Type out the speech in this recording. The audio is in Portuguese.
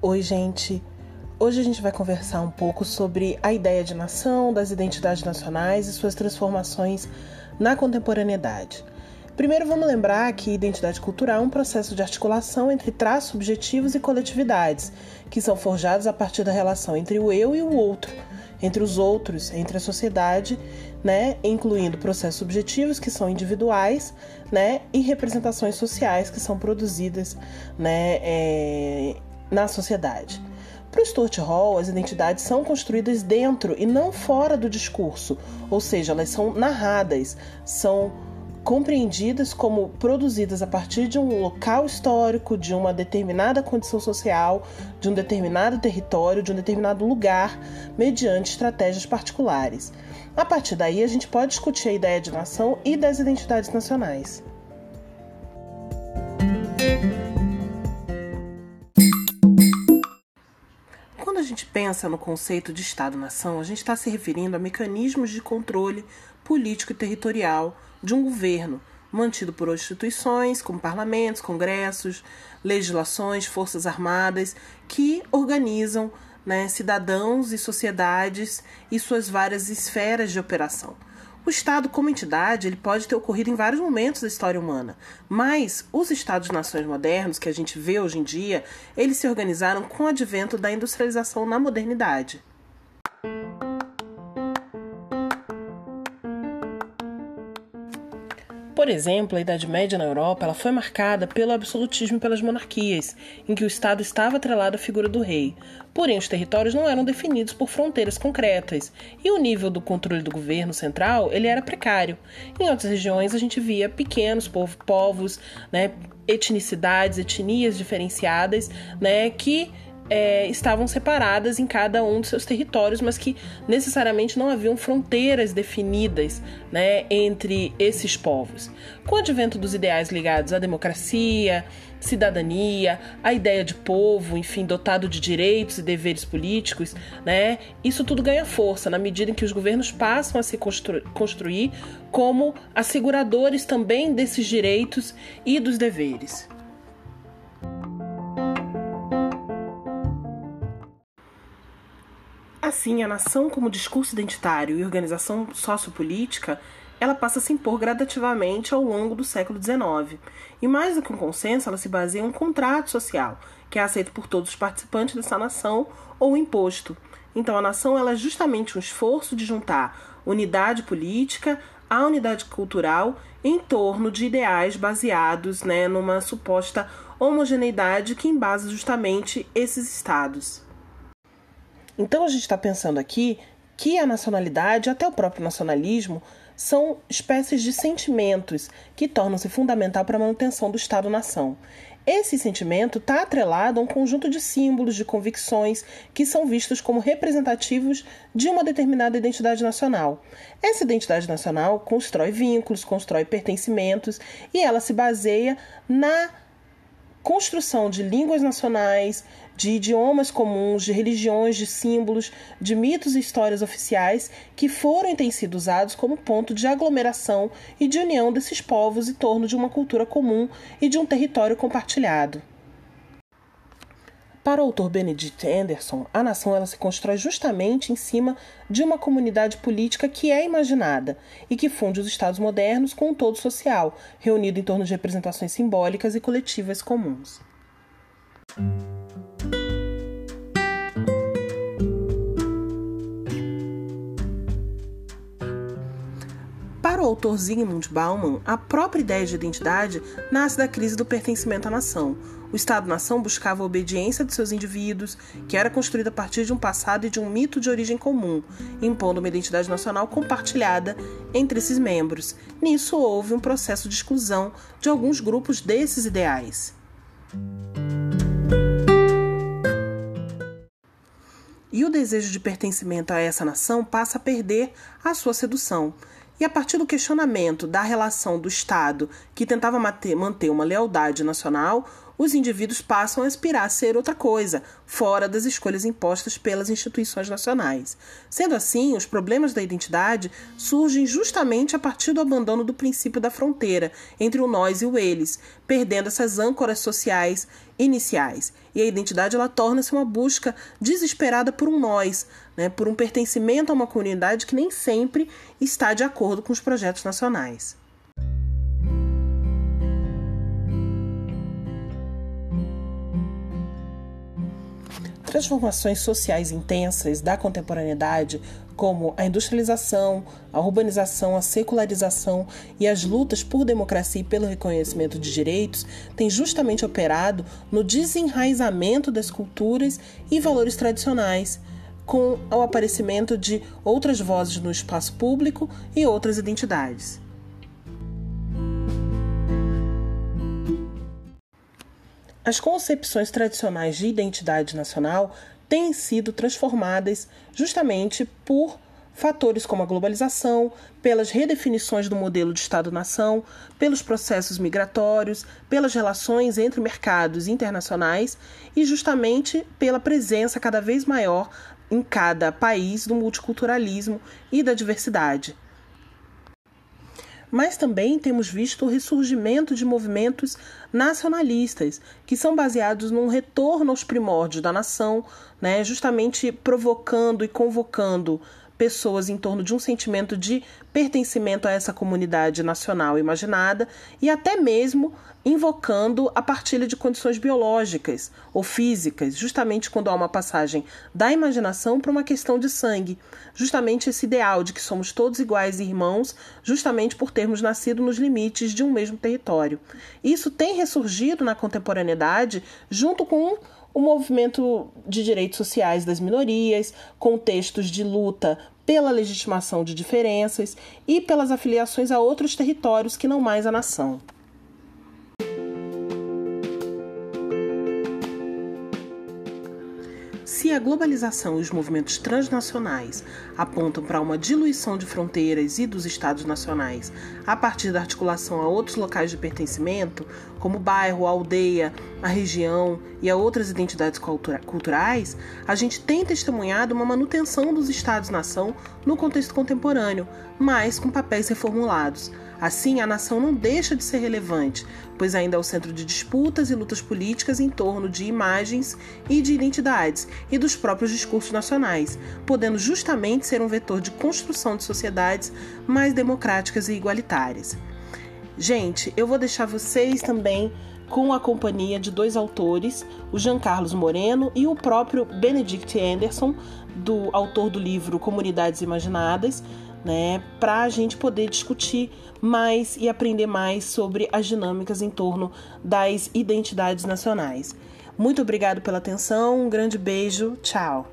Oi, gente. Hoje a gente vai conversar um pouco sobre a ideia de nação, das identidades nacionais e suas transformações na contemporaneidade. Primeiro, vamos lembrar que identidade cultural é um processo de articulação entre traços subjetivos e coletividades, que são forjados a partir da relação entre o eu e o outro, entre os outros, entre a sociedade, né, incluindo processos subjetivos que são individuais, né, e representações sociais que são produzidas, né, é, na sociedade. Para o Stuart Hall, as identidades são construídas dentro e não fora do discurso, ou seja, elas são narradas, são compreendidas como produzidas a partir de um local histórico, de uma determinada condição social, de um determinado território, de um determinado lugar, mediante estratégias particulares. A partir daí, a gente pode discutir a ideia de nação e das identidades nacionais. Gente pensa no conceito de Estado-nação, a gente está se referindo a mecanismos de controle político e territorial de um governo, mantido por instituições como parlamentos, congressos, legislações, forças armadas, que organizam né, cidadãos e sociedades e suas várias esferas de operação. O Estado, como entidade, ele pode ter ocorrido em vários momentos da história humana, mas os Estados-nações modernos que a gente vê hoje em dia, eles se organizaram com o advento da industrialização na modernidade. Por exemplo, a Idade Média na Europa ela foi marcada pelo absolutismo e pelas monarquias, em que o Estado estava atrelado à figura do rei. Porém, os territórios não eram definidos por fronteiras concretas, e o nível do controle do governo central ele era precário. Em outras regiões, a gente via pequenos povos, né, etnicidades, etnias diferenciadas, né, que é, estavam separadas em cada um dos seus territórios, mas que necessariamente não haviam fronteiras definidas né, entre esses povos. Com o advento dos ideais ligados à democracia, cidadania, a ideia de povo, enfim, dotado de direitos e deveres políticos, né, isso tudo ganha força na medida em que os governos passam a se constru construir como asseguradores também desses direitos e dos deveres. Assim, a nação como discurso identitário e organização sociopolítica, ela passa a se impor gradativamente ao longo do século XIX. E mais do que um consenso, ela se baseia em um contrato social, que é aceito por todos os participantes dessa nação ou imposto. Então, a nação ela é justamente um esforço de juntar unidade política à unidade cultural em torno de ideais baseados né, numa suposta homogeneidade que embasa justamente esses estados. Então a gente está pensando aqui que a nacionalidade, até o próprio nacionalismo, são espécies de sentimentos que tornam-se fundamental para a manutenção do Estado-nação. Esse sentimento está atrelado a um conjunto de símbolos, de convicções que são vistos como representativos de uma determinada identidade nacional. Essa identidade nacional constrói vínculos, constrói pertencimentos e ela se baseia na construção de línguas nacionais, de idiomas comuns, de religiões, de símbolos, de mitos e histórias oficiais que foram e têm sido usados como ponto de aglomeração e de união desses povos em torno de uma cultura comum e de um território compartilhado. Para o autor Benedict Anderson, a nação ela se constrói justamente em cima de uma comunidade política que é imaginada e que funde os estados modernos com um todo social, reunido em torno de representações simbólicas e coletivas comuns. Autor Zygmunt Bauman, a própria ideia de identidade nasce da crise do pertencimento à nação. O Estado-nação buscava a obediência de seus indivíduos, que era construída a partir de um passado e de um mito de origem comum, impondo uma identidade nacional compartilhada entre esses membros. Nisso houve um processo de exclusão de alguns grupos desses ideais. E o desejo de pertencimento a essa nação passa a perder a sua sedução. E a partir do questionamento da relação do Estado, que tentava manter uma lealdade nacional, os indivíduos passam a aspirar a ser outra coisa, fora das escolhas impostas pelas instituições nacionais. Sendo assim, os problemas da identidade surgem justamente a partir do abandono do princípio da fronteira entre o nós e o eles, perdendo essas âncoras sociais iniciais. E a identidade ela torna-se uma busca desesperada por um nós, né, por um pertencimento a uma comunidade que nem sempre está de acordo com os projetos nacionais. Transformações sociais intensas da contemporaneidade, como a industrialização, a urbanização, a secularização e as lutas por democracia e pelo reconhecimento de direitos, têm justamente operado no desenraizamento das culturas e valores tradicionais, com o aparecimento de outras vozes no espaço público e outras identidades. As concepções tradicionais de identidade nacional têm sido transformadas justamente por fatores como a globalização, pelas redefinições do modelo de Estado-nação, pelos processos migratórios, pelas relações entre mercados internacionais e justamente pela presença cada vez maior em cada país do multiculturalismo e da diversidade mas também temos visto o ressurgimento de movimentos nacionalistas, que são baseados num retorno aos primórdios da nação, né, justamente provocando e convocando pessoas em torno de um sentimento de pertencimento a essa comunidade nacional imaginada e até mesmo invocando a partilha de condições biológicas ou físicas, justamente quando há uma passagem da imaginação para uma questão de sangue, justamente esse ideal de que somos todos iguais e irmãos, justamente por termos nascido nos limites de um mesmo território. Isso tem ressurgido na contemporaneidade junto com o movimento de direitos sociais das minorias, contextos de luta pela legitimação de diferenças e pelas afiliações a outros territórios que não mais a nação. A globalização e os movimentos transnacionais apontam para uma diluição de fronteiras e dos estados nacionais a partir da articulação a outros locais de pertencimento, como bairro, aldeia, a região e a outras identidades cultura culturais, a gente tem testemunhado uma manutenção dos estados-nação no contexto contemporâneo, mas com papéis reformulados. Assim, a nação não deixa de ser relevante, pois ainda é o centro de disputas e lutas políticas em torno de imagens e de identidades dos próprios discursos nacionais, podendo justamente ser um vetor de construção de sociedades mais democráticas e igualitárias. Gente, eu vou deixar vocês também com a companhia de dois autores, o Jean Carlos Moreno e o próprio Benedict Anderson, do autor do livro Comunidades Imaginadas né, para a gente poder discutir mais e aprender mais sobre as dinâmicas em torno das identidades nacionais. Muito obrigado pela atenção, um grande beijo, tchau.